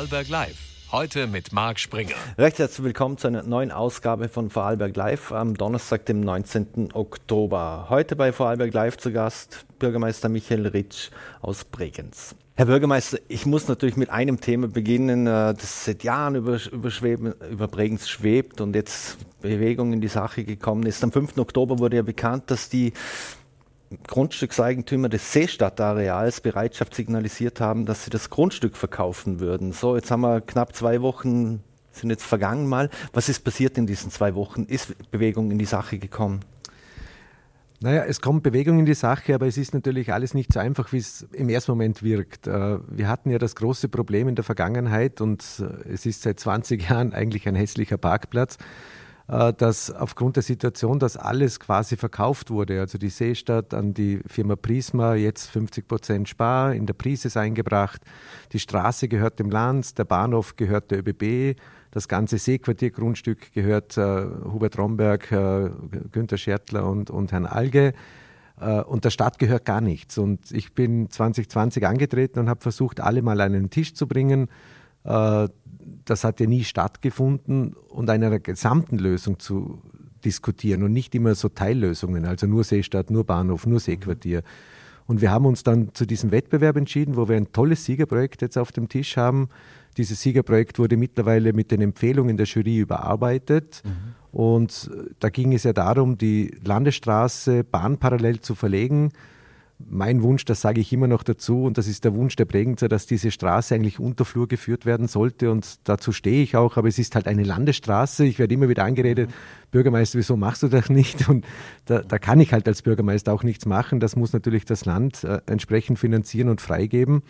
Vorarlberg Live. Heute mit Marc Springer. Recht herzlich willkommen zu einer neuen Ausgabe von Vorarlberg Live am Donnerstag, dem 19. Oktober. Heute bei Vorarlberg Live zu Gast Bürgermeister Michael Ritsch aus Bregenz. Herr Bürgermeister, ich muss natürlich mit einem Thema beginnen, äh, das seit Jahren über, über Bregenz schwebt und jetzt Bewegung in die Sache gekommen ist. Am 5. Oktober wurde ja bekannt, dass die Grundstückseigentümer des Seestadtareals Bereitschaft signalisiert haben, dass sie das Grundstück verkaufen würden. So, jetzt haben wir knapp zwei Wochen, sind jetzt vergangen mal. Was ist passiert in diesen zwei Wochen? Ist Bewegung in die Sache gekommen? Naja, es kommt Bewegung in die Sache, aber es ist natürlich alles nicht so einfach, wie es im ersten Moment wirkt. Äh, wir hatten ja das große Problem in der Vergangenheit und äh, es ist seit 20 Jahren eigentlich ein hässlicher Parkplatz dass aufgrund der Situation, dass alles quasi verkauft wurde, also die Seestadt an die Firma Prisma, jetzt 50 Prozent Spar, in der Prise ist eingebracht, die Straße gehört dem Land, der Bahnhof gehört der ÖBB, das ganze Seequartiergrundstück gehört äh, Hubert Romberg, äh, Günter Schertler und, und Herrn Alge. Äh, und der Stadt gehört gar nichts. Und ich bin 2020 angetreten und habe versucht, alle mal an einen Tisch zu bringen, äh, das hat ja nie stattgefunden und einer gesamten Lösung zu diskutieren und nicht immer so Teillösungen, also nur Seestadt, nur Bahnhof, nur Seequartier. Und wir haben uns dann zu diesem Wettbewerb entschieden, wo wir ein tolles Siegerprojekt jetzt auf dem Tisch haben. Dieses Siegerprojekt wurde mittlerweile mit den Empfehlungen der Jury überarbeitet. Mhm. Und da ging es ja darum, die Landesstraße bahnparallel zu verlegen mein Wunsch, das sage ich immer noch dazu, und das ist der Wunsch der Bregenzer, dass diese Straße eigentlich unter Flur geführt werden sollte. Und dazu stehe ich auch, aber es ist halt eine Landesstraße. Ich werde immer wieder angeredet. Bürgermeister, wieso machst du das nicht? Und da, da, kann ich halt als Bürgermeister auch nichts machen. Das muss natürlich das Land äh, entsprechend finanzieren und freigeben.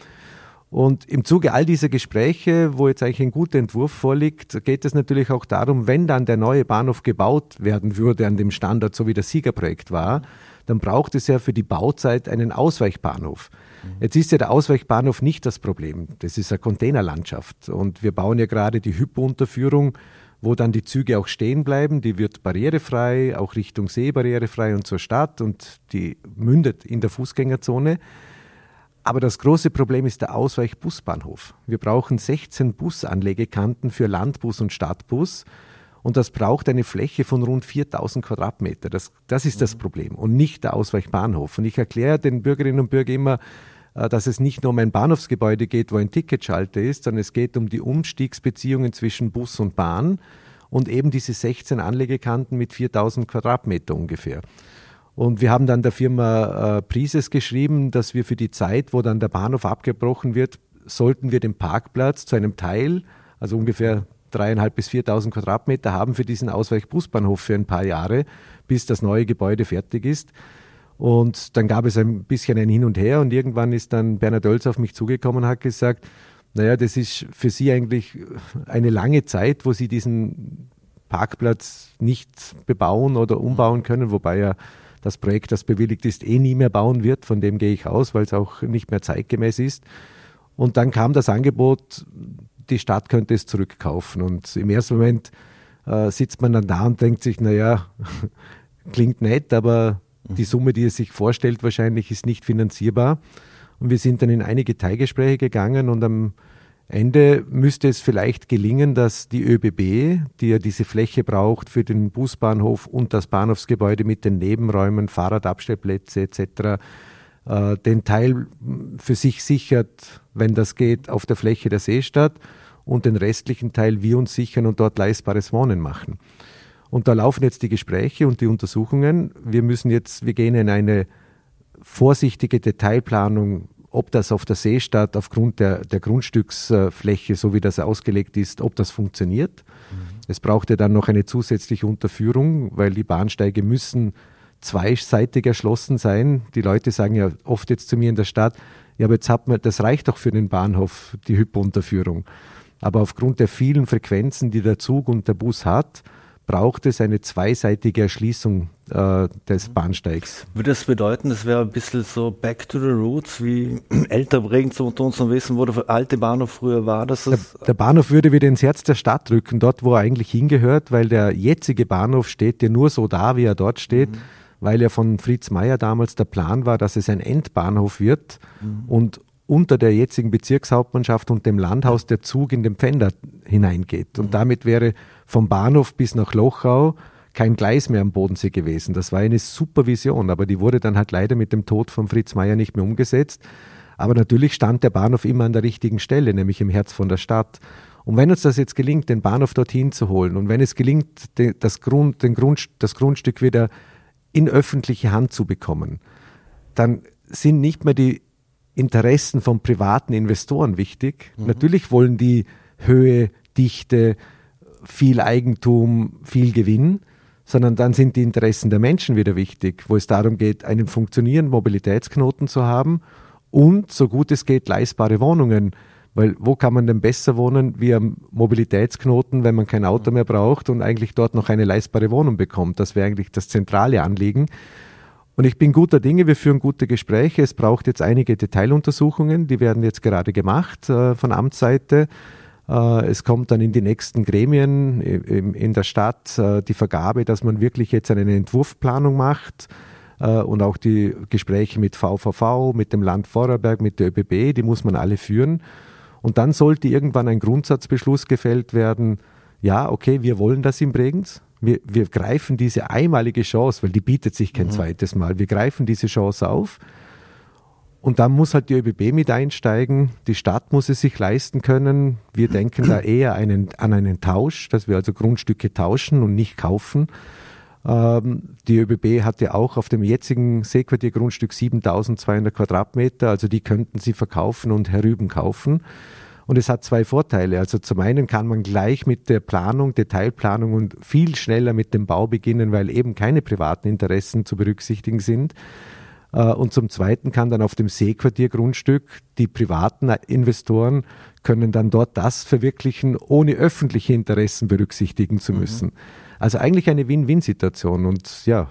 Und im Zuge all dieser Gespräche, wo jetzt eigentlich ein guter Entwurf vorliegt, geht es natürlich auch darum, wenn dann der neue Bahnhof gebaut werden würde an dem Standort, so wie das Siegerprojekt war, dann braucht es ja für die Bauzeit einen Ausweichbahnhof. Jetzt ist ja der Ausweichbahnhof nicht das Problem. Das ist eine Containerlandschaft. Und wir bauen ja gerade die Hypo-Unterführung, wo dann die Züge auch stehen bleiben. Die wird barrierefrei, auch Richtung See barrierefrei und zur Stadt und die mündet in der Fußgängerzone. Aber das große Problem ist der Ausweichbusbahnhof. Wir brauchen 16 Busanlegekanten für Landbus und Stadtbus. Und das braucht eine Fläche von rund 4000 Quadratmeter. Das, das ist das mhm. Problem und nicht der Ausweichbahnhof. Und ich erkläre den Bürgerinnen und Bürgern immer, äh, dass es nicht nur um ein Bahnhofsgebäude geht, wo ein Ticketschalter ist, sondern es geht um die Umstiegsbeziehungen zwischen Bus und Bahn und eben diese 16 Anlegekanten mit 4000 Quadratmeter ungefähr. Und wir haben dann der Firma äh, Prises geschrieben, dass wir für die Zeit, wo dann der Bahnhof abgebrochen wird, sollten wir den Parkplatz zu einem Teil, also ungefähr dreieinhalb bis 4.000 Quadratmeter haben für diesen Ausweichbusbahnhof für ein paar Jahre, bis das neue Gebäude fertig ist. Und dann gab es ein bisschen ein Hin und Her und irgendwann ist dann Bernhard Oelz auf mich zugekommen und hat gesagt, naja, das ist für Sie eigentlich eine lange Zeit, wo Sie diesen Parkplatz nicht bebauen oder umbauen können, wobei ja das Projekt, das bewilligt ist, eh nie mehr bauen wird. Von dem gehe ich aus, weil es auch nicht mehr zeitgemäß ist. Und dann kam das Angebot, die Stadt könnte es zurückkaufen. Und im ersten Moment äh, sitzt man dann da und denkt sich, naja, klingt nett, aber die Summe, die er sich vorstellt, wahrscheinlich ist nicht finanzierbar. Und wir sind dann in einige Teilgespräche gegangen und am Ende müsste es vielleicht gelingen, dass die ÖBB, die ja diese Fläche braucht für den Busbahnhof und das Bahnhofsgebäude mit den Nebenräumen, Fahrradabstellplätze etc., äh, den Teil für sich sichert, wenn das geht, auf der Fläche der Seestadt und den restlichen Teil wir uns sichern und dort leistbares Wohnen machen. Und da laufen jetzt die Gespräche und die Untersuchungen. Wir müssen jetzt, wir gehen in eine vorsichtige Detailplanung, ob das auf der Seestadt aufgrund der, der Grundstücksfläche, so wie das ausgelegt ist, ob das funktioniert. Mhm. Es braucht ja dann noch eine zusätzliche Unterführung, weil die Bahnsteige müssen zweiseitig erschlossen sein. Die Leute sagen ja oft jetzt zu mir in der Stadt, ja, aber jetzt hat man, das reicht doch für den Bahnhof, die Hypo-Unterführung. Aber aufgrund der vielen Frequenzen, die der Zug und der Bus hat, braucht es eine zweiseitige Erschließung äh, des Bahnsteigs. Würde das bedeuten, das wäre ein bisschen so back to the roots, wie älter Bregenz unter uns noch wissen, wo der alte Bahnhof früher war? Dass der, der Bahnhof würde wieder ins Herz der Stadt rücken, dort wo er eigentlich hingehört, weil der jetzige Bahnhof steht ja nur so da, wie er dort steht. Mhm weil ja von Fritz Meyer damals der Plan war, dass es ein Endbahnhof wird mhm. und unter der jetzigen Bezirkshauptmannschaft und dem Landhaus der Zug in den Pfänder hineingeht. Und mhm. damit wäre vom Bahnhof bis nach Lochau kein Gleis mehr am Bodensee gewesen. Das war eine super Vision, aber die wurde dann halt leider mit dem Tod von Fritz Meyer nicht mehr umgesetzt. Aber natürlich stand der Bahnhof immer an der richtigen Stelle, nämlich im Herz von der Stadt. Und wenn uns das jetzt gelingt, den Bahnhof dorthin zu holen und wenn es gelingt, das, Grund, Grund, das Grundstück wieder in öffentliche Hand zu bekommen, dann sind nicht mehr die Interessen von privaten Investoren wichtig. Mhm. Natürlich wollen die Höhe, Dichte, viel Eigentum, viel Gewinn, sondern dann sind die Interessen der Menschen wieder wichtig, wo es darum geht, einen funktionierenden Mobilitätsknoten zu haben und so gut es geht leistbare Wohnungen. Weil wo kann man denn besser wohnen wie am Mobilitätsknoten, wenn man kein Auto mehr braucht und eigentlich dort noch eine leistbare Wohnung bekommt? Das wäre eigentlich das zentrale Anliegen. Und ich bin guter Dinge, wir führen gute Gespräche. Es braucht jetzt einige Detailuntersuchungen, die werden jetzt gerade gemacht äh, von Amtsseite. Äh, es kommt dann in die nächsten Gremien in, in der Stadt äh, die Vergabe, dass man wirklich jetzt eine Entwurfplanung macht äh, und auch die Gespräche mit VVV, mit dem Land Vorarlberg, mit der ÖBB, die muss man alle führen. Und dann sollte irgendwann ein Grundsatzbeschluss gefällt werden, ja, okay, wir wollen das in Bregenz. Wir, wir greifen diese einmalige Chance, weil die bietet sich kein mhm. zweites Mal. Wir greifen diese Chance auf. Und dann muss halt die ÖBB mit einsteigen. Die Stadt muss es sich leisten können. Wir denken da eher einen, an einen Tausch, dass wir also Grundstücke tauschen und nicht kaufen. Ähm, die ÖBB hatte auch auf dem jetzigen Seequartiergrundstück 7200 Quadratmeter, also die könnten sie verkaufen und herüben kaufen. Und es hat zwei Vorteile. Also zum einen kann man gleich mit der Planung, Detailplanung und viel schneller mit dem Bau beginnen, weil eben keine privaten Interessen zu berücksichtigen sind. Äh, und zum Zweiten kann dann auf dem Seequartiergrundstück die privaten Investoren können dann dort das verwirklichen, ohne öffentliche Interessen berücksichtigen zu mhm. müssen. Mhm. Also eigentlich eine Win-Win-Situation. Und ja,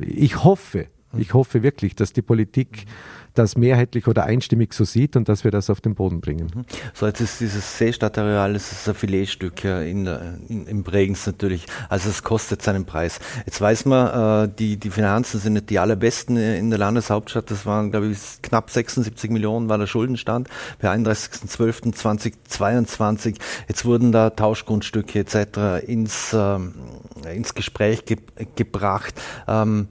ich hoffe, ich hoffe wirklich, dass die Politik das mehrheitlich oder einstimmig so sieht und dass wir das auf den Boden bringen. Mhm. So, jetzt ist dieses Seestadtareal, das ist ein Filetstück in, in, in Bregenz natürlich. Also es kostet seinen Preis. Jetzt weiß man, äh, die, die Finanzen sind nicht die allerbesten in der Landeshauptstadt. Das waren, glaube ich, knapp 76 Millionen war der Schuldenstand bei 31.12.2022. Jetzt wurden da Tauschgrundstücke etc. ins, äh, ins Gespräch ge gebracht. Ähm,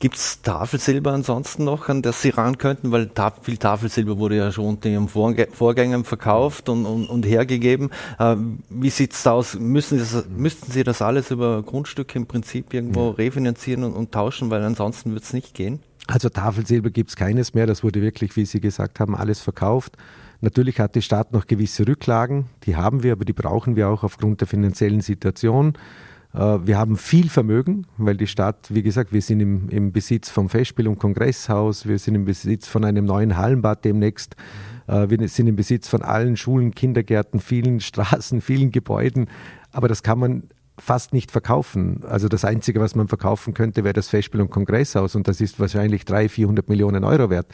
Gibt es Tafelsilber ansonsten noch, an das Sie ran könnten? Weil viel Tafelsilber wurde ja schon unter Ihren Vorgängern verkauft und, und, und hergegeben. Äh, wie sieht es aus? Müssen Sie, das, müssten Sie das alles über Grundstücke im Prinzip irgendwo refinanzieren und, und tauschen? Weil ansonsten wird es nicht gehen. Also Tafelsilber gibt es keines mehr. Das wurde wirklich, wie Sie gesagt haben, alles verkauft. Natürlich hat die Stadt noch gewisse Rücklagen. Die haben wir, aber die brauchen wir auch aufgrund der finanziellen Situation. Äh, wir haben viel Vermögen, weil die Stadt, wie gesagt, wir sind im, im, Besitz vom Festspiel- und Kongresshaus, wir sind im Besitz von einem neuen Hallenbad demnächst, äh, wir sind im Besitz von allen Schulen, Kindergärten, vielen Straßen, vielen Gebäuden. Aber das kann man fast nicht verkaufen. Also das Einzige, was man verkaufen könnte, wäre das Festspiel- und Kongresshaus und das ist wahrscheinlich 300, 400 Millionen Euro wert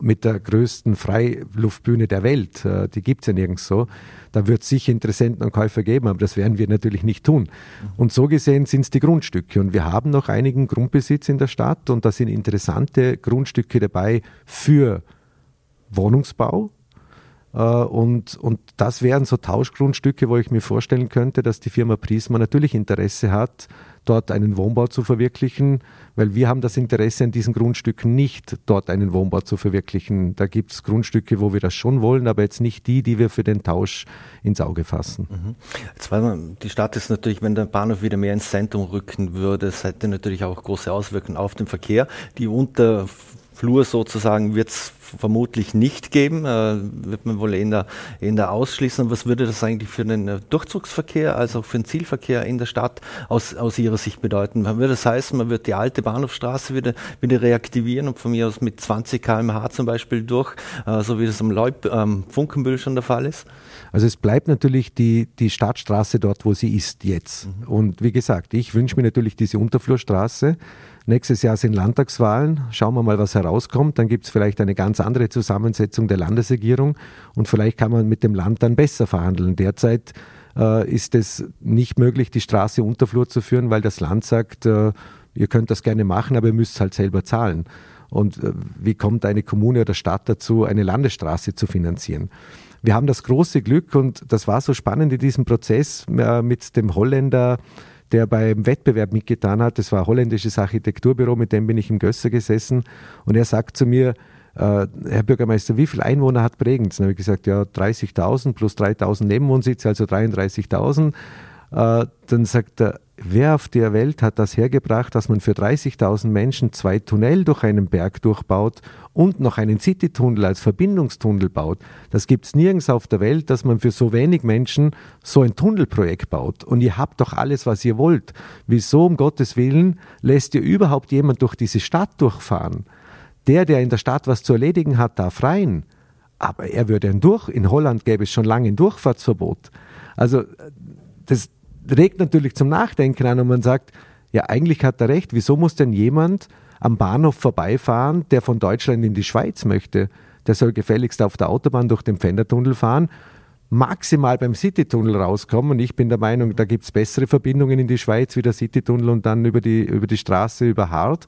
mit der größten Freiluftbühne der Welt. Äh, die gibt es ja nirgends so. Da wird es sicher Interessenten und Käufer geben, aber das werden wir natürlich nicht tun. Und so gesehen sind es die Grundstücke. Und wir haben noch einigen Grundbesitz in der Stadt und da sind interessante Grundstücke dabei für Wohnungsbau, äh, und, und das wären so Tauschgrundstücke, wo ich mir vorstellen könnte, dass die Firma Prisma natürlich Interesse hat, dort einen Wohnbau zu verwirklichen, weil wir haben das Interesse an diesen Grundstücken nicht, dort einen Wohnbau zu verwirklichen. Da gibt es Grundstücke, wo wir das schon wollen, aber jetzt nicht die, die wir für den Tausch ins Auge fassen. Mhm. Jetzt, weil die Stadt ist natürlich, wenn der Bahnhof wieder mehr ins Zentrum rücken würde, das hätte natürlich auch große Auswirkungen auf den Verkehr. Die unter Flur sozusagen wird es vermutlich nicht geben, äh, wird man wohl eher, eher ausschließen. Was würde das eigentlich für den äh, Durchzugsverkehr, also für den Zielverkehr in der Stadt aus, aus Ihrer Sicht bedeuten? Würde das heißen, man wird die alte Bahnhofstraße wieder, wieder reaktivieren und von mir aus mit 20 km/h zum Beispiel durch, äh, so wie das am Leub, ähm, Funkenbüll schon der Fall ist? Also es bleibt natürlich die, die Stadtstraße dort, wo sie ist jetzt. Mhm. Und wie gesagt, ich wünsche mir natürlich diese Unterflurstraße, Nächstes Jahr sind Landtagswahlen. Schauen wir mal, was herauskommt. Dann gibt es vielleicht eine ganz andere Zusammensetzung der Landesregierung und vielleicht kann man mit dem Land dann besser verhandeln. Derzeit äh, ist es nicht möglich, die Straße Unterflur zu führen, weil das Land sagt, äh, ihr könnt das gerne machen, aber ihr müsst es halt selber zahlen. Und äh, wie kommt eine Kommune oder Stadt dazu, eine Landesstraße zu finanzieren? Wir haben das große Glück und das war so spannend in diesem Prozess äh, mit dem Holländer, der beim Wettbewerb mitgetan hat. Das war ein holländisches Architekturbüro, mit dem bin ich im Gösser gesessen und er sagt zu mir, äh, Herr Bürgermeister, wie viele Einwohner hat Bregenz? Dann habe ich gesagt, ja, 30.000 plus 3.000 Nebenwohnsitze, also 33.000. Äh, dann sagt er, wer auf der Welt hat das hergebracht, dass man für 30.000 Menschen zwei Tunnel durch einen Berg durchbaut und noch einen Citytunnel als Verbindungstunnel baut? Das gibt es nirgends auf der Welt, dass man für so wenig Menschen so ein Tunnelprojekt baut. Und ihr habt doch alles, was ihr wollt. Wieso um Gottes Willen lässt ihr überhaupt jemand durch diese Stadt durchfahren? Der, der in der Stadt was zu erledigen hat, darf rein. Aber er würde ein Durch. In Holland gäbe es schon lange ein Durchfahrtsverbot. Also das, regt natürlich zum Nachdenken an und man sagt, ja, eigentlich hat er recht, wieso muss denn jemand am Bahnhof vorbeifahren, der von Deutschland in die Schweiz möchte? Der soll gefälligst auf der Autobahn durch den Pfändertunnel fahren, maximal beim Citytunnel rauskommen. Und ich bin der Meinung, da gibt es bessere Verbindungen in die Schweiz wie der Citytunnel und dann über die, über die Straße über Hart.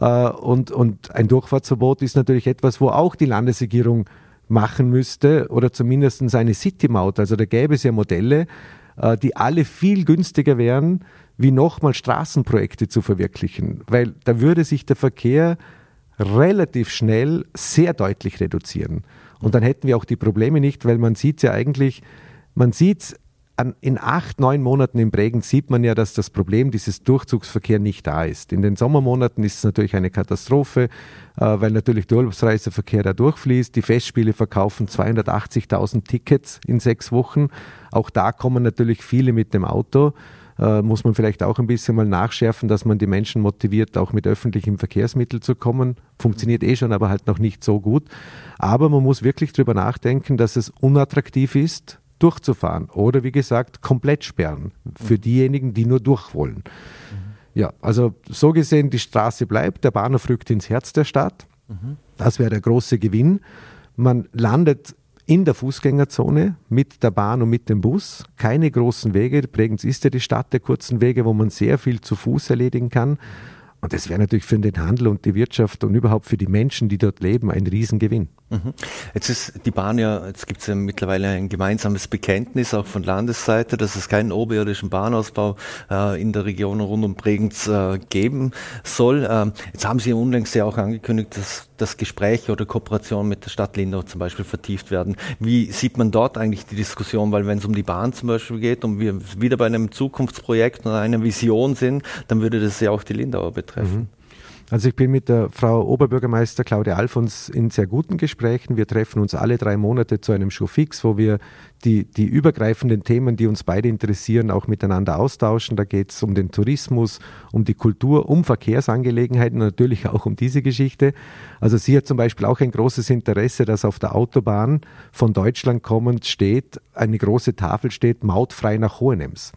Äh, und, und ein Durchfahrtsverbot ist natürlich etwas, wo auch die Landesregierung machen müsste oder zumindest eine City-Maut. Also da gäbe es ja Modelle, die alle viel günstiger wären, wie nochmal Straßenprojekte zu verwirklichen, weil da würde sich der Verkehr relativ schnell sehr deutlich reduzieren. Und dann hätten wir auch die Probleme nicht, weil man sieht ja eigentlich, man sieht in acht, neun Monaten im Bregenz sieht man ja, dass das Problem dieses Durchzugsverkehr nicht da ist. In den Sommermonaten ist es natürlich eine Katastrophe, äh, weil natürlich der Urlaubsreiseverkehr da durchfließt. Die Festspiele verkaufen 280.000 Tickets in sechs Wochen. Auch da kommen natürlich viele mit dem Auto. Äh, muss man vielleicht auch ein bisschen mal nachschärfen, dass man die Menschen motiviert, auch mit öffentlichen Verkehrsmitteln zu kommen. Funktioniert eh schon, aber halt noch nicht so gut. Aber man muss wirklich darüber nachdenken, dass es unattraktiv ist, durchzufahren oder wie gesagt komplett sperren für diejenigen, die nur durch wollen. Ja, also so gesehen, die Straße bleibt, der Bahnhof rückt ins Herz der Stadt. Das wäre der große Gewinn. Man landet in der Fußgängerzone mit der Bahn und mit dem Bus. Keine großen Wege. Bregenz ist ja die Stadt der kurzen Wege, wo man sehr viel zu Fuß erledigen kann. Und das wäre natürlich für den Handel und die Wirtschaft und überhaupt für die Menschen, die dort leben, ein Riesengewinn. Mhm. Jetzt ist die Bahn ja, jetzt gibt es ja mittlerweile ein gemeinsames Bekenntnis auch von Landesseite, dass es keinen oberirdischen Bahnausbau äh, in der Region rund um Bregenz äh, geben soll. Ähm, jetzt haben Sie unlängst ja auch angekündigt, dass das Gespräch oder Kooperation mit der Stadt Lindau zum Beispiel vertieft werden. Wie sieht man dort eigentlich die Diskussion? Weil wenn es um die Bahn zum Beispiel geht und wir wieder bei einem Zukunftsprojekt oder einer Vision sind, dann würde das ja auch die Lindauer betreffen. Mhm. Also ich bin mit der Frau Oberbürgermeister Claudia Alfons in sehr guten Gesprächen. Wir treffen uns alle drei Monate zu einem Showfix, wo wir die, die übergreifenden Themen, die uns beide interessieren, auch miteinander austauschen. Da geht es um den Tourismus, um die Kultur, um Verkehrsangelegenheiten, natürlich auch um diese Geschichte. Also sie hat zum Beispiel auch ein großes Interesse, dass auf der Autobahn von Deutschland kommend steht, eine große Tafel steht, mautfrei nach Hohenems.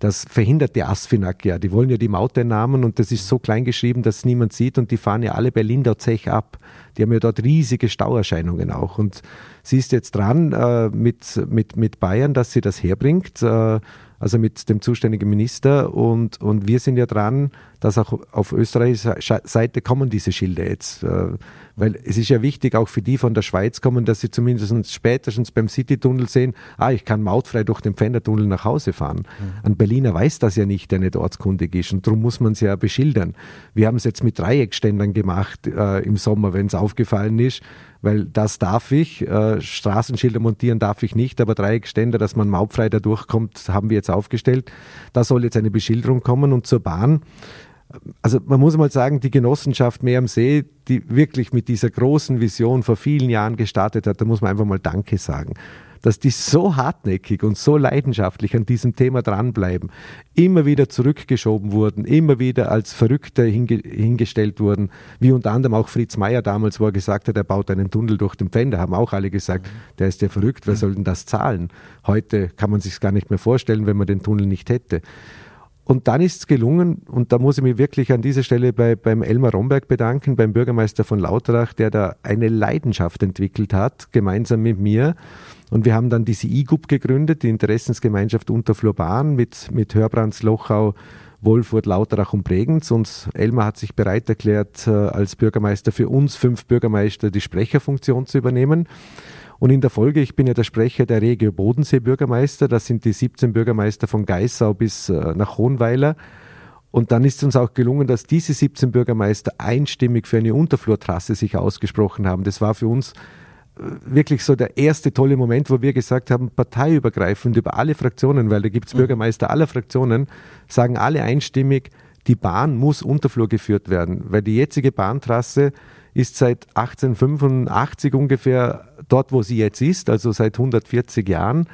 Das verhindert die ASFINAG ja. Die wollen ja die Mauteinnahmen und das ist so klein geschrieben, dass niemand sieht und die fahren ja alle bei Lindau Zech ab. Die haben ja dort riesige Stauerscheinungen auch. Und sie ist jetzt dran äh, mit, mit, mit Bayern, dass sie das herbringt. Äh, also mit dem zuständigen Minister. Und, und wir sind ja dran, dass auch auf österreichischer Seite kommen diese Schilder jetzt. Äh, weil es ist ja wichtig, auch für die von der Schweiz kommen, dass sie zumindest spätestens beim Citytunnel sehen, ah, ich kann mautfrei durch den Pfändertunnel nach Hause fahren. Mhm. Ein Berliner weiß das ja nicht, der nicht ortskundig ist. Und darum muss man es ja beschildern. Wir haben es jetzt mit Dreieckständern gemacht äh, im Sommer, wenn es aufgefallen ist weil das darf ich. Äh, Straßenschilder montieren darf ich nicht, aber Dreieckständer, dass man mautfrei da durchkommt, haben wir jetzt aufgestellt. Da soll jetzt eine Beschilderung kommen und zur Bahn. Also man muss mal sagen, die Genossenschaft Meer am See, die wirklich mit dieser großen Vision vor vielen Jahren gestartet hat, da muss man einfach mal Danke sagen dass die so hartnäckig und so leidenschaftlich an diesem Thema dranbleiben, immer wieder zurückgeschoben wurden, immer wieder als Verrückte hinge hingestellt wurden, wie unter anderem auch Fritz Meier damals, wo er gesagt hat, er baut einen Tunnel durch den Pfänder, haben auch alle gesagt, mhm. der ist ja verrückt, wer soll denn das zahlen? Heute kann man sich gar nicht mehr vorstellen, wenn man den Tunnel nicht hätte. Und dann ist es gelungen, und da muss ich mich wirklich an dieser Stelle bei, beim Elmar Romberg bedanken, beim Bürgermeister von Lauterach, der da eine Leidenschaft entwickelt hat, gemeinsam mit mir. Und wir haben dann diese IGUP gegründet, die Interessensgemeinschaft Unterflurban mit, mit Hörbrands Lochau, Wolfurt, Lauterach und Bregenz. Und Elmar hat sich bereit erklärt, äh, als Bürgermeister für uns fünf Bürgermeister die Sprecherfunktion zu übernehmen. Und in der Folge, ich bin ja der Sprecher der Regio Bodensee Bürgermeister, das sind die 17 Bürgermeister von Geissau bis äh, nach Hohenweiler. Und dann ist uns auch gelungen, dass diese 17 Bürgermeister einstimmig für eine Unterflurtrasse sich ausgesprochen haben. Das war für uns wirklich so der erste tolle Moment, wo wir gesagt haben, parteiübergreifend über alle Fraktionen, weil da gibt es mhm. Bürgermeister aller Fraktionen, sagen alle einstimmig, die Bahn muss Unterflur geführt werden, weil die jetzige Bahntrasse ist seit 1885 ungefähr dort, wo sie jetzt ist, also seit 140 Jahren.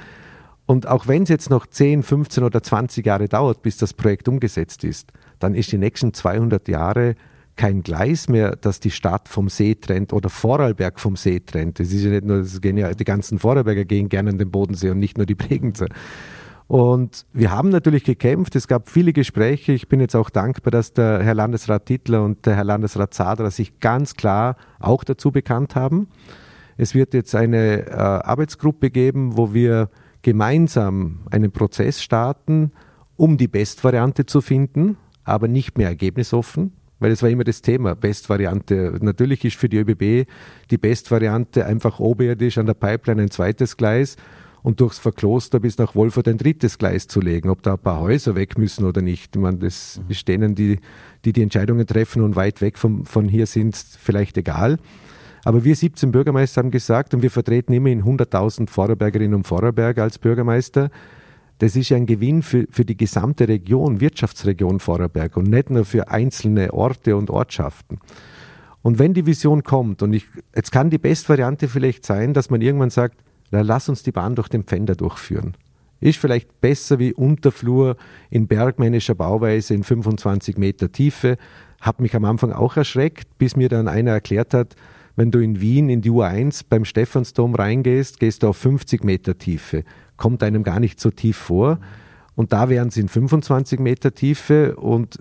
Und auch wenn es jetzt noch 10, 15 oder 20 Jahre dauert, bis das Projekt umgesetzt ist, dann ist die nächsten 200 Jahre kein Gleis mehr, das die Stadt vom See trennt oder Vorarlberg vom See trennt. Das ist ja nicht nur, das gehen ja, die ganzen Vorarlberger gehen gerne an den Bodensee und nicht nur die Bregenzer. Und wir haben natürlich gekämpft, es gab viele Gespräche. Ich bin jetzt auch dankbar, dass der Herr Landesrat Tittler und der Herr Landesrat Zadra sich ganz klar auch dazu bekannt haben. Es wird jetzt eine äh, Arbeitsgruppe geben, wo wir gemeinsam einen Prozess starten, um die Bestvariante zu finden, aber nicht mehr ergebnisoffen. Weil es war immer das Thema, Bestvariante. Natürlich ist für die ÖBB die Bestvariante einfach oberirdisch an der Pipeline ein zweites Gleis und durchs Verkloster bis nach Wolfurt ein drittes Gleis zu legen. Ob da ein paar Häuser weg müssen oder nicht. Ich meine, das mhm. ist denen, die, die die Entscheidungen treffen und weit weg vom, von hier sind, vielleicht egal. Aber wir 17 Bürgermeister haben gesagt, und wir vertreten immerhin 100.000 Vorarlbergerinnen und Vorarlberger als Bürgermeister, das ist ein Gewinn für, für die gesamte Region, Wirtschaftsregion Vorarlberg und nicht nur für einzelne Orte und Ortschaften. Und wenn die Vision kommt, und ich, jetzt kann die Bestvariante vielleicht sein, dass man irgendwann sagt, na, lass uns die Bahn durch den Pfänder durchführen. Ist vielleicht besser wie Unterflur in bergmännischer Bauweise in 25 Meter Tiefe. Hat mich am Anfang auch erschreckt, bis mir dann einer erklärt hat, wenn du in Wien in die U1 beim Stephansdom reingehst, gehst du auf 50 Meter Tiefe kommt einem gar nicht so tief vor. Und da wären sie in 25 Meter Tiefe und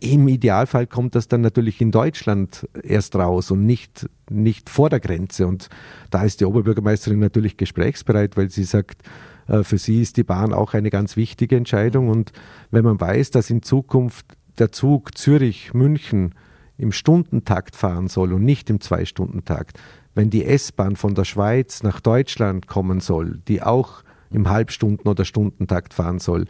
im Idealfall kommt das dann natürlich in Deutschland erst raus und nicht, nicht vor der Grenze. Und da ist die Oberbürgermeisterin natürlich gesprächsbereit, weil sie sagt, äh, für sie ist die Bahn auch eine ganz wichtige Entscheidung. Und wenn man weiß, dass in Zukunft der Zug Zürich-München im Stundentakt fahren soll und nicht im Zwei-Stunden-Takt, wenn die S-Bahn von der Schweiz nach Deutschland kommen soll, die auch im Halbstunden- oder Stundentakt fahren soll.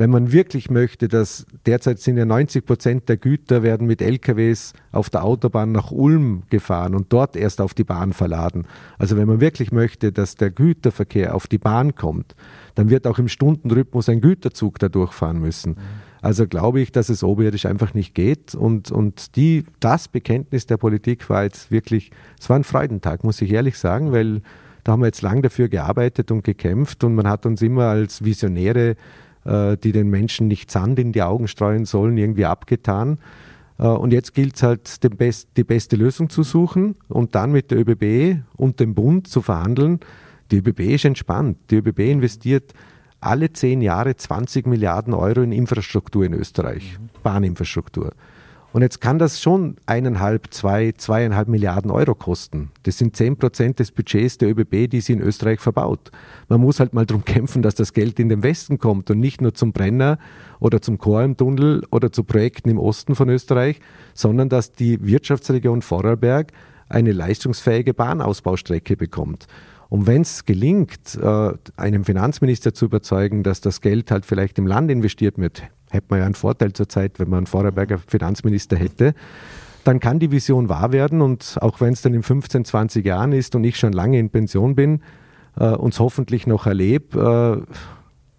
Wenn man wirklich möchte, dass derzeit sind ja 90 Prozent der Güter werden mit LKWs auf der Autobahn nach Ulm gefahren und dort erst auf die Bahn verladen. Also wenn man wirklich möchte, dass der Güterverkehr auf die Bahn kommt, dann wird auch im Stundenrhythmus ein Güterzug da durchfahren müssen. Also glaube ich, dass es oberirdisch einfach nicht geht. Und, und die, das Bekenntnis der Politik war jetzt wirklich, es war ein Freudentag, muss ich ehrlich sagen, weil da haben wir jetzt lang dafür gearbeitet und gekämpft und man hat uns immer als Visionäre, äh, die den Menschen nicht Sand in die Augen streuen sollen, irgendwie abgetan. Äh, und jetzt gilt es halt, Best, die beste Lösung zu suchen und dann mit der ÖBB und dem Bund zu verhandeln. Die ÖBB ist entspannt. Die ÖBB investiert alle zehn Jahre 20 Milliarden Euro in Infrastruktur in Österreich, mhm. Bahninfrastruktur. Und jetzt kann das schon eineinhalb, zwei, zweieinhalb Milliarden Euro kosten. Das sind zehn Prozent des Budgets der ÖBB, die sie in Österreich verbaut. Man muss halt mal darum kämpfen, dass das Geld in den Westen kommt und nicht nur zum Brenner oder zum Choralmtunnel oder zu Projekten im Osten von Österreich, sondern dass die Wirtschaftsregion Vorarlberg eine leistungsfähige Bahnausbaustrecke bekommt. Und wenn es gelingt, äh, einem Finanzminister zu überzeugen, dass das Geld halt vielleicht im Land investiert wird, hätte man ja einen Vorteil zurzeit, wenn man einen Vorarlberger Finanzminister hätte, dann kann die Vision wahr werden und auch wenn es dann in 15, 20 Jahren ist und ich schon lange in Pension bin, äh, uns hoffentlich noch erlebe.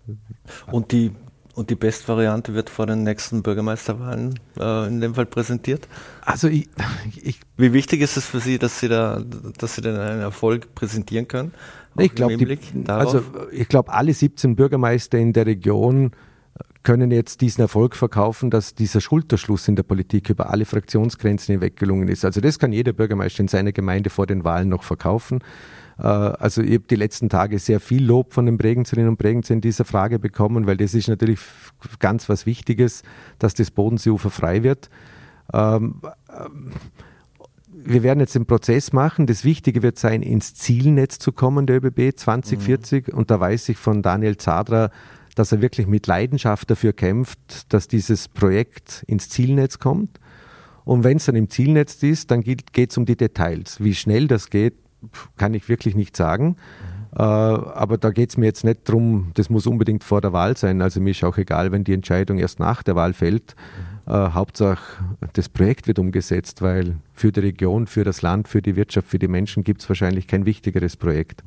Äh, und die und die Bestvariante wird vor den nächsten Bürgermeisterwahlen äh, in dem Fall präsentiert. Also ich, ich, wie wichtig ist es für Sie, dass Sie da, dass Sie dann einen Erfolg präsentieren können? Ich glaube, also ich glaube, alle 17 Bürgermeister in der Region können jetzt diesen Erfolg verkaufen, dass dieser Schulterschluss in der Politik über alle Fraktionsgrenzen hinweg gelungen ist. Also das kann jeder Bürgermeister in seiner Gemeinde vor den Wahlen noch verkaufen. Äh, also ich habe die letzten Tage sehr viel Lob von den Bregenzerinnen und Bregenzer in dieser Frage bekommen, weil das ist natürlich ganz was Wichtiges, dass das Bodenseeufer frei wird. Ähm, ähm, wir werden jetzt den Prozess machen. Das Wichtige wird sein, ins Zielnetz zu kommen, der ÖBB 2040. Mhm. Und da weiß ich von Daniel Zadra, dass er wirklich mit Leidenschaft dafür kämpft, dass dieses Projekt ins Zielnetz kommt. Und wenn es dann im Zielnetz ist, dann geht es um die Details. Wie schnell das geht, kann ich wirklich nicht sagen. Mhm. Äh, aber da geht es mir jetzt nicht darum, das muss unbedingt vor der Wahl sein. Also mir ist auch egal, wenn die Entscheidung erst nach der Wahl fällt. Mhm. Äh, Hauptsache, das Projekt wird umgesetzt, weil für die Region, für das Land, für die Wirtschaft, für die Menschen gibt es wahrscheinlich kein wichtigeres Projekt.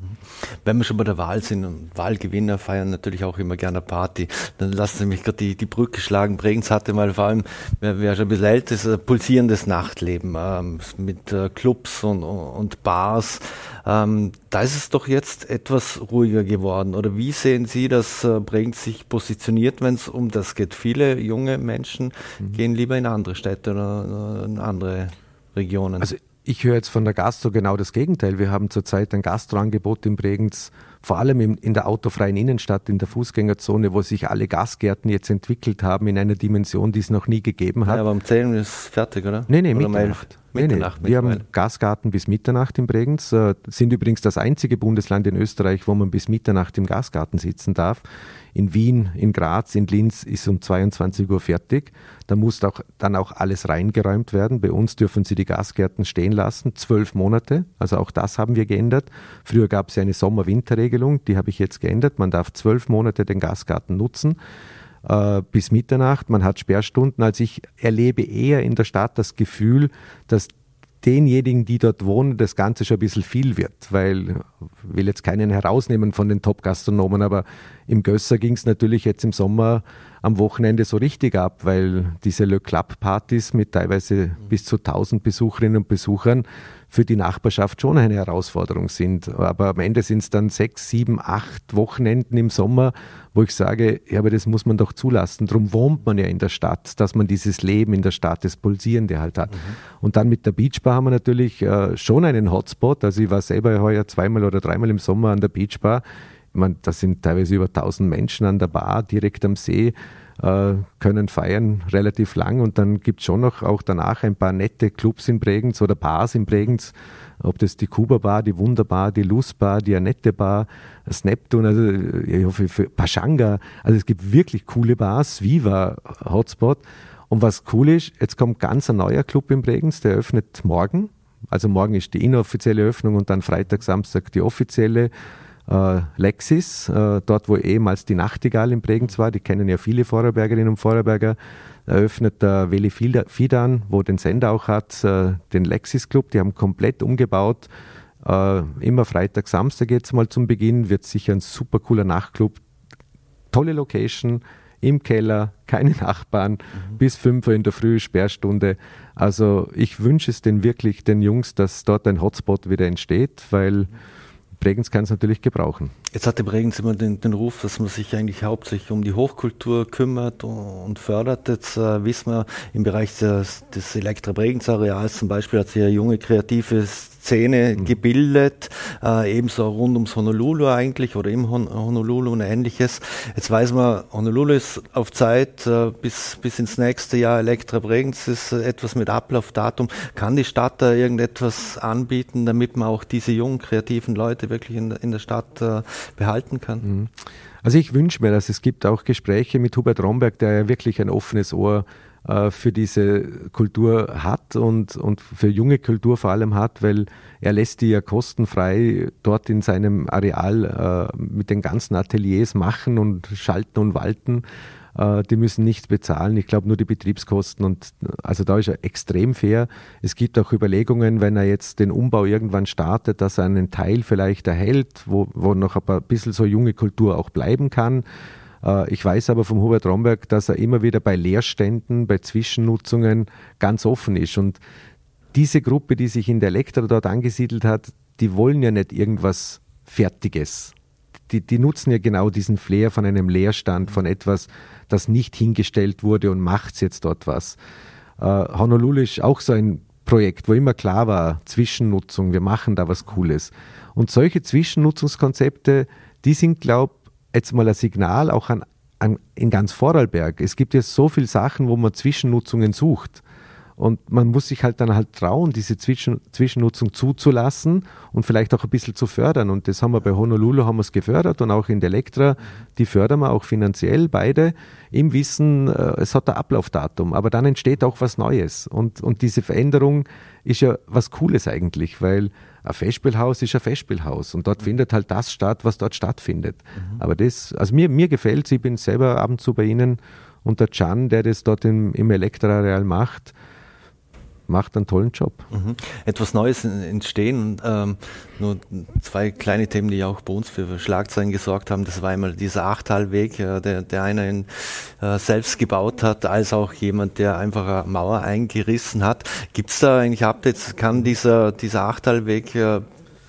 Wenn wir schon bei der Wahl sind und Wahlgewinner feiern natürlich auch immer gerne Party, dann lassen Sie mich gerade die, die Brücke schlagen. Bregenz hatte mal vor allem, wer, wer schon ein bisschen älter ist, pulsierendes Nachtleben ähm, mit äh, Clubs und, und Bars. Ähm, da ist es doch jetzt etwas ruhiger geworden. Oder wie sehen Sie, dass äh, Bregenz sich positioniert, wenn es um das geht? Viele junge Menschen mhm. gehen lieber in andere Städte oder in andere Regionen. Also ich höre jetzt von der Gastro genau das Gegenteil. Wir haben zurzeit ein Gastroangebot in Bregenz, vor allem in der autofreien Innenstadt, in der Fußgängerzone, wo sich alle Gasgärten jetzt entwickelt haben in einer Dimension, die es noch nie gegeben hat. Ja, aber um 10 ist fertig, oder? Nee, nee, oder Mitternacht. Mitternacht nee, nee. Wir haben Gasgarten bis Mitternacht in Bregenz, äh, sind übrigens das einzige Bundesland in Österreich, wo man bis Mitternacht im Gasgarten sitzen darf. In Wien, in Graz, in Linz ist um 22 Uhr fertig. Da muss auch, dann auch alles reingeräumt werden. Bei uns dürfen sie die Gasgärten stehen lassen, zwölf Monate. Also auch das haben wir geändert. Früher gab es ja eine Sommer-Winter-Regelung, die habe ich jetzt geändert. Man darf zwölf Monate den Gasgarten nutzen äh, bis Mitternacht. Man hat Sperrstunden. Also ich erlebe eher in der Stadt das Gefühl, dass denjenigen, die dort wohnen, das Ganze schon ein bisschen viel wird, weil ich will jetzt keinen herausnehmen von den Top-Gastronomen, aber im Gösser ging es natürlich jetzt im Sommer am Wochenende so richtig ab, weil diese Le Club-Partys mit teilweise bis zu 1000 Besucherinnen und Besuchern für die Nachbarschaft schon eine Herausforderung sind. Aber am Ende sind es dann sechs, sieben, acht Wochenenden im Sommer, wo ich sage, ja, aber das muss man doch zulassen. Darum wohnt man ja in der Stadt, dass man dieses Leben in der Stadt, das Pulsierende halt hat. Mhm. Und dann mit der Beachbar haben wir natürlich äh, schon einen Hotspot. Also ich war selber heuer zweimal oder dreimal im Sommer an der Beachbar. Ich meine, da sind teilweise über 1000 Menschen an der Bar direkt am See können feiern relativ lang und dann gibt es schon noch auch danach ein paar nette Clubs in Bregenz oder Bars in Bregenz, ob das die Kuba Bar, die Wunderbar, die Luz Bar, die Annette Bar, das Neptun, also ich hoffe für Pashanga, also es gibt wirklich coole Bars, Viva Hotspot. Und was cool ist, jetzt kommt ganz ein neuer Club in Bregenz, der öffnet morgen, also morgen ist die inoffizielle Öffnung und dann Freitag, Samstag die offizielle äh, Lexis, äh, dort wo ehemals die Nachtigall in Bregenz war, die kennen ja viele Vorarlbergerinnen und Vorarlberger, eröffnet der Weli Fidan, wo den Sender auch hat, äh, den Lexis Club, die haben komplett umgebaut. Äh, immer Freitag, Samstag jetzt mal zum Beginn, wird sicher ein super cooler Nachtclub. Tolle Location, im Keller, keine Nachbarn, mhm. bis 5 Uhr in der Früh, Sperrstunde. Also ich wünsche es den wirklich, den Jungs, dass dort ein Hotspot wieder entsteht, weil mhm Bregenz kann es natürlich gebrauchen. Jetzt hatte Bregenz immer den, den, Ruf, dass man sich eigentlich hauptsächlich um die Hochkultur kümmert und fördert. Jetzt äh, wissen wir, im Bereich des, des Elektra Bregenz Areals zum Beispiel hat sich eine junge kreative Szene mhm. gebildet, äh, ebenso rund ums Honolulu eigentlich oder im Hon Honolulu und ähnliches. Jetzt weiß man, Honolulu ist auf Zeit äh, bis, bis ins nächste Jahr. Elektra Bregenz ist äh, etwas mit Ablaufdatum. Kann die Stadt da irgendetwas anbieten, damit man auch diese jungen kreativen Leute wirklich in, in der Stadt äh, behalten kann? Mhm. Also ich wünsche mir, dass es gibt auch Gespräche mit Hubert Romberg, der ja wirklich ein offenes Ohr äh, für diese Kultur hat und, und für junge Kultur vor allem hat, weil er lässt die ja kostenfrei dort in seinem Areal äh, mit den ganzen Ateliers machen und schalten und walten. Äh, die müssen nichts bezahlen. Ich glaube nur die Betriebskosten und also da ist er extrem fair. Es gibt auch Überlegungen, wenn er jetzt den Umbau irgendwann startet, dass er einen Teil vielleicht erhält, wo, wo noch ein bisschen so junge Kultur auch bleiben kann. Äh, ich weiß aber vom Hubert Romberg, dass er immer wieder bei Leerständen, bei Zwischennutzungen ganz offen ist. Und diese Gruppe, die sich in der Elektra dort angesiedelt hat, die wollen ja nicht irgendwas Fertiges. Die, die nutzen ja genau diesen Flair von einem Leerstand, von etwas, das nicht hingestellt wurde und macht jetzt dort was. Äh, Honolulu ist auch so ein Projekt, wo immer klar war, Zwischennutzung, wir machen da was Cooles. Und solche Zwischennutzungskonzepte, die sind, glaube jetzt mal ein Signal auch an, an, in ganz Vorarlberg. Es gibt ja so viele Sachen, wo man Zwischennutzungen sucht. Und man muss sich halt dann halt trauen, diese Zwischen Zwischennutzung zuzulassen und vielleicht auch ein bisschen zu fördern. Und das haben wir bei Honolulu haben wir es gefördert und auch in der Elektra, die fördern wir auch finanziell beide im Wissen, äh, es hat ein Ablaufdatum, aber dann entsteht auch was Neues. Und, und diese Veränderung ist ja was Cooles eigentlich, weil ein Festspielhaus ist ein Festspielhaus und dort mhm. findet halt das statt, was dort stattfindet. Mhm. Aber das, also mir, mir gefällt ich bin selber ab und zu bei Ihnen und der Can, der das dort im, im Elektra-Areal macht, macht einen tollen Job. Mhm. Etwas Neues entstehen ähm, nur zwei kleine Themen, die auch bei uns für Schlagzeilen gesorgt haben. Das war einmal dieser Achtalweg, äh, der, der einer in, äh, selbst gebaut hat, als auch jemand, der einfach eine Mauer eingerissen hat. Gibt es da eigentlich Updates? Kann dieser, dieser Achtalweg äh,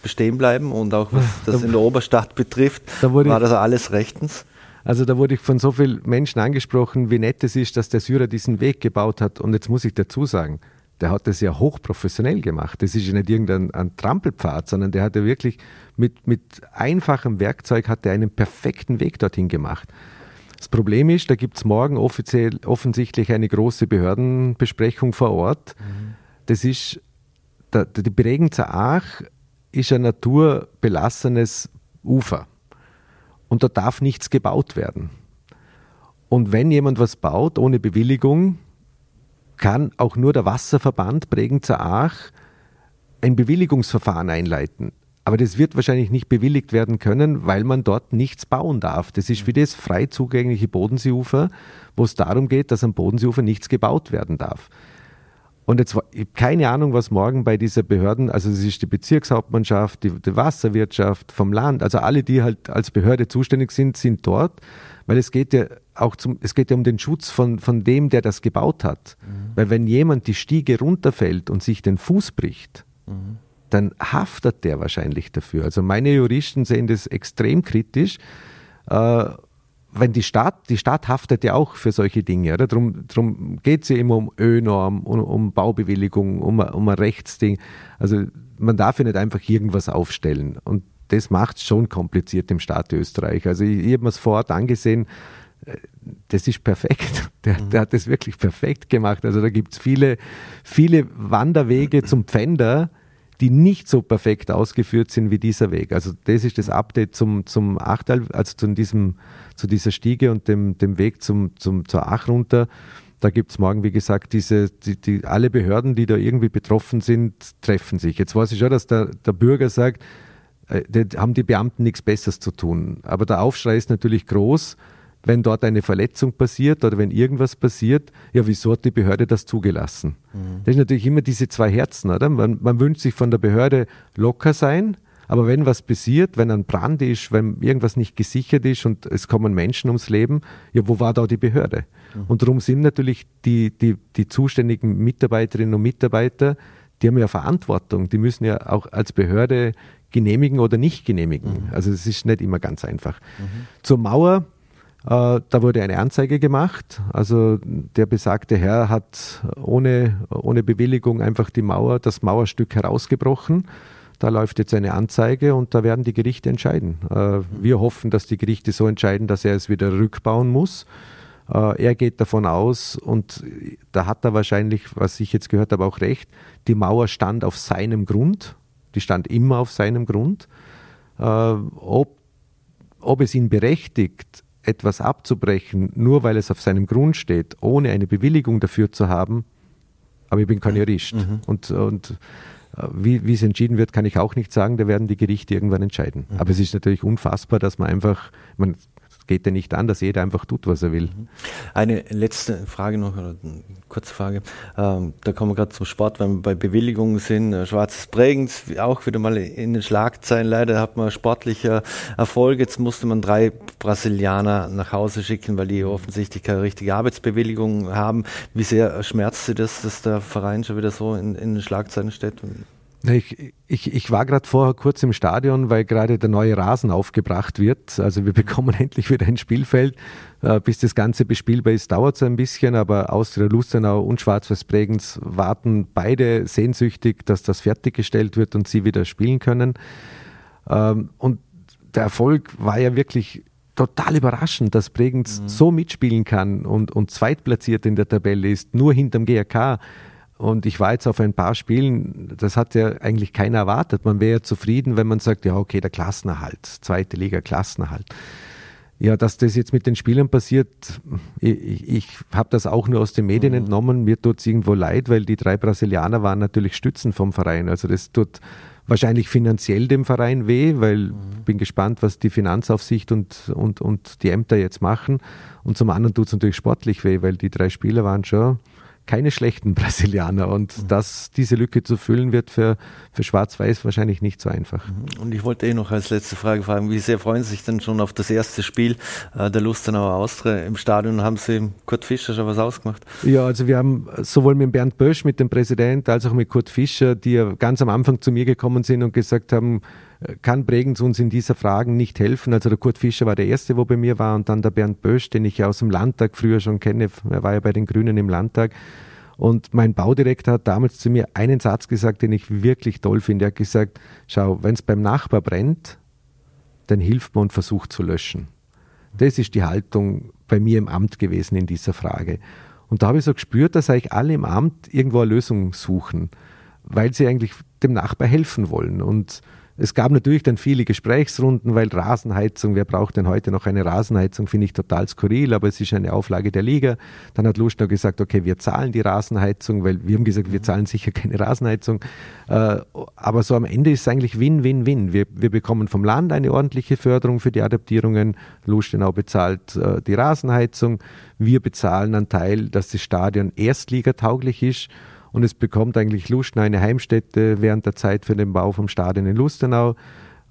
bestehen bleiben und auch was das in der Oberstadt betrifft, da war das alles rechtens? Also da wurde ich von so vielen Menschen angesprochen, wie nett es ist, dass der Syrer diesen Weg gebaut hat. Und jetzt muss ich dazu sagen, der hat das ja hochprofessionell gemacht. Das ist ja nicht irgendein ein Trampelpfad, sondern der hat ja wirklich mit, mit einfachem Werkzeug hat er einen perfekten Weg dorthin gemacht. Das Problem ist, da gibt es morgen offiziell, offensichtlich eine große Behördenbesprechung vor Ort. Mhm. Das ist, der, die Bregenzer Aach ist ein naturbelassenes Ufer. Und da darf nichts gebaut werden. Und wenn jemand was baut ohne Bewilligung, kann auch nur der Wasserverband Bregenzer Aach ein Bewilligungsverfahren einleiten. Aber das wird wahrscheinlich nicht bewilligt werden können, weil man dort nichts bauen darf. Das ist wie das frei zugängliche Bodenseeufer, wo es darum geht, dass am Bodenseeufer nichts gebaut werden darf. Und jetzt ich habe keine Ahnung, was morgen bei dieser Behörden, also es ist die Bezirkshauptmannschaft, die, die Wasserwirtschaft vom Land, also alle, die halt als Behörde zuständig sind, sind dort, weil es geht ja auch zum, es geht ja um den Schutz von, von dem, der das gebaut hat. Mhm. Weil wenn jemand die Stiege runterfällt und sich den Fuß bricht, mhm. dann haftet der wahrscheinlich dafür. Also meine Juristen sehen das extrem kritisch. Äh, wenn die Stadt, die Stadt haftet ja auch für solche Dinge, oder? Drum, drum geht es ja immer um Ö-Norm, um, um, Baubewilligung, um, um ein Rechtsding. Also man darf ja nicht einfach irgendwas aufstellen. Und das macht schon kompliziert im Staat Österreich. Also ich, ich habe mir es vor Ort angesehen, das ist perfekt. Der, der, hat das wirklich perfekt gemacht. Also da gibt es viele, viele Wanderwege zum Pfänder, die nicht so perfekt ausgeführt sind wie dieser Weg. Also das ist das Update zum, zum Achtal, also zu, diesem, zu dieser Stiege und dem, dem Weg zum, zum, zur Ach runter. Da gibt es morgen, wie gesagt, diese, die, die, alle Behörden, die da irgendwie betroffen sind, treffen sich. Jetzt weiß ich schon, dass der, der Bürger sagt, äh, haben die Beamten nichts Besseres zu tun. Aber der Aufschrei ist natürlich groß wenn dort eine Verletzung passiert oder wenn irgendwas passiert, ja, wieso hat die Behörde das zugelassen? Mhm. Das ist natürlich immer diese zwei Herzen, oder? Man, man wünscht sich von der Behörde locker sein, aber wenn was passiert, wenn ein Brand ist, wenn irgendwas nicht gesichert ist und es kommen Menschen ums Leben, ja, wo war da die Behörde? Mhm. Und darum sind natürlich die, die, die zuständigen Mitarbeiterinnen und Mitarbeiter, die haben ja Verantwortung, die müssen ja auch als Behörde genehmigen oder nicht genehmigen. Mhm. Also es ist nicht immer ganz einfach. Mhm. Zur Mauer, da wurde eine Anzeige gemacht. Also der besagte Herr hat ohne, ohne Bewilligung einfach die Mauer, das Mauerstück herausgebrochen. Da läuft jetzt eine Anzeige und da werden die Gerichte entscheiden. Äh, wir hoffen, dass die Gerichte so entscheiden, dass er es wieder rückbauen muss. Äh, er geht davon aus, und da hat er wahrscheinlich, was ich jetzt gehört habe, auch recht, die Mauer stand auf seinem Grund. Die stand immer auf seinem Grund. Ob, ob es ihn berechtigt, etwas abzubrechen, nur weil es auf seinem Grund steht, ohne eine Bewilligung dafür zu haben, aber ich bin kein Jurist. Mhm. Und, und äh, wie, wie es entschieden wird, kann ich auch nicht sagen, da werden die Gerichte irgendwann entscheiden. Mhm. Aber es ist natürlich unfassbar, dass man einfach, man, geht ja nicht an, dass jeder einfach tut, was er will. Eine letzte Frage noch, oder eine kurze Frage. Ähm, da kommen wir gerade zum Sport, wenn wir bei Bewilligungen sind. Äh, Schwarzes Bregenz, auch wieder mal in den Schlagzeilen. Leider hat man sportlicher Erfolg. Jetzt musste man drei Brasilianer nach Hause schicken, weil die offensichtlich keine richtige Arbeitsbewilligung haben. Wie sehr schmerzt Sie das, dass der Verein schon wieder so in, in den Schlagzeilen steht? Ich, ich, ich war gerade vorher kurz im Stadion, weil gerade der neue Rasen aufgebracht wird. Also wir bekommen endlich wieder ein Spielfeld. Äh, bis das Ganze bespielbar ist, dauert es ein bisschen, aber Austria Lustenau und Schwarz-Weiß Bregenz warten beide sehnsüchtig, dass das fertiggestellt wird und sie wieder spielen können. Ähm, und der Erfolg war ja wirklich total überraschend, dass Bregenz mhm. so mitspielen kann und, und zweitplatziert in der Tabelle ist, nur hinterm GRK Und ich war jetzt auf ein paar Spielen, das hat ja eigentlich keiner erwartet. Man wäre ja zufrieden, wenn man sagt, ja, okay, der Klassenerhalt, zweite Liga Klassenerhalt. Ja, dass das jetzt mit den Spielern passiert, ich, ich habe das auch nur aus den Medien mhm. entnommen. Mir tut es irgendwo leid, weil die drei Brasilianer waren natürlich Stützen vom Verein. Also das tut wahrscheinlich finanziell dem Verein weh, weil mhm. bin gespannt, was die Finanzaufsicht und, und, und die Ämter jetzt machen. Und zum anderen tut es natürlich sportlich weh, weil die drei Spieler waren schon keine schlechten Brasilianer. Und mhm. das, diese Lücke zu füllen, wird für, für Schwarz-Weiß wahrscheinlich nicht so einfach. Mhm. Und ich wollte eh noch als letzte Frage fragen, wie sehr freuen Sie sich denn schon auf das erste Spiel äh, der Lustenauer Austria im Stadion? Haben Sie Kurt Fischer schon was ausgemacht? Ja, also wir haben sowohl mit Bernd Bösch, mit dem Präsident, als auch mit Kurt Fischer, die ja ganz am Anfang zu mir gekommen sind und gesagt haben, kann Bregenz uns in dieser Frage nicht helfen. Also der Kurt Fischer war der Erste, wo bei mir war und dann der Bernd Bösch, den ich ja aus dem Landtag früher schon kenne. Er war ja bei den Grünen im Landtag. Und mein Baudirektor hat damals zu mir einen Satz gesagt, den ich wirklich toll finde. Er hat gesagt, schau, wenn es beim Nachbar brennt, dann hilft man und versucht zu löschen. Das ist die Haltung bei mir im Amt gewesen in dieser Frage. Und da habe ich so gespürt, dass eigentlich alle im Amt irgendwo eine Lösung suchen, weil sie eigentlich dem Nachbar helfen wollen. Und es gab natürlich dann viele Gesprächsrunden, weil Rasenheizung, wer braucht denn heute noch eine Rasenheizung, finde ich total skurril, aber es ist eine Auflage der Liga. Dann hat Luschner gesagt, okay, wir zahlen die Rasenheizung, weil wir haben gesagt, wir zahlen sicher keine Rasenheizung. Äh, aber so am Ende ist es eigentlich Win-Win-Win. Wir, wir bekommen vom Land eine ordentliche Förderung für die Adaptierungen. Lustenau bezahlt äh, die Rasenheizung. Wir bezahlen einen Teil, dass das Stadion erstligatauglich ist und es bekommt eigentlich Lustenau eine Heimstätte während der Zeit für den Bau vom Stadion in Lustenau.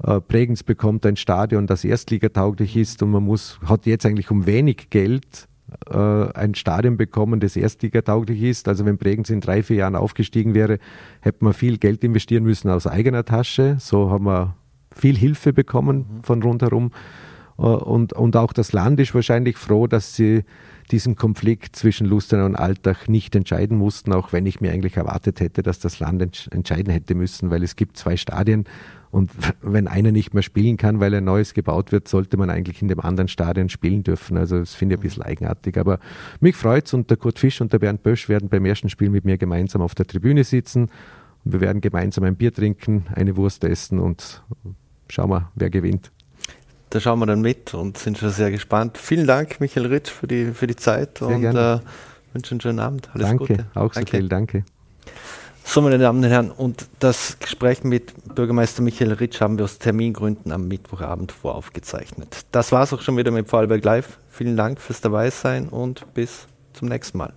Äh, Bregenz bekommt ein Stadion, das erstligatauglich ist und man muss, hat jetzt eigentlich um wenig Geld äh, ein Stadion bekommen, das erstligatauglich ist. Also wenn Bregenz in drei, vier Jahren aufgestiegen wäre, hätte man viel Geld investieren müssen aus eigener Tasche. So haben wir viel Hilfe bekommen mhm. von rundherum. Äh, und, und auch das Land ist wahrscheinlich froh, dass sie diesen Konflikt zwischen Lustenau und Altach nicht entscheiden mussten, auch wenn ich mir eigentlich erwartet hätte, dass das Land entscheiden hätte müssen, weil es gibt zwei Stadien und wenn einer nicht mehr spielen kann, weil ein neues gebaut wird, sollte man eigentlich in dem anderen Stadion spielen dürfen. Also das finde ich ein bisschen eigenartig. Aber mich freut es und der Kurt Fisch und der Bernd Bösch werden beim ersten Spiel mit mir gemeinsam auf der Tribüne sitzen. Und wir werden gemeinsam ein Bier trinken, eine Wurst essen und schauen wir, wer gewinnt da schauen wir dann mit und sind schon sehr gespannt. Vielen Dank, Michael Ritsch, für die, für die Zeit sehr und äh, wünsche einen schönen Abend. Alles danke, Gute. auch so danke. viel, danke. So, meine Damen und Herren, und das Gespräch mit Bürgermeister Michael Ritsch haben wir aus Termingründen am Mittwochabend voraufgezeichnet. Das war es auch schon wieder mit Vorarlberg Live. Vielen Dank fürs Dabeisein und bis zum nächsten Mal.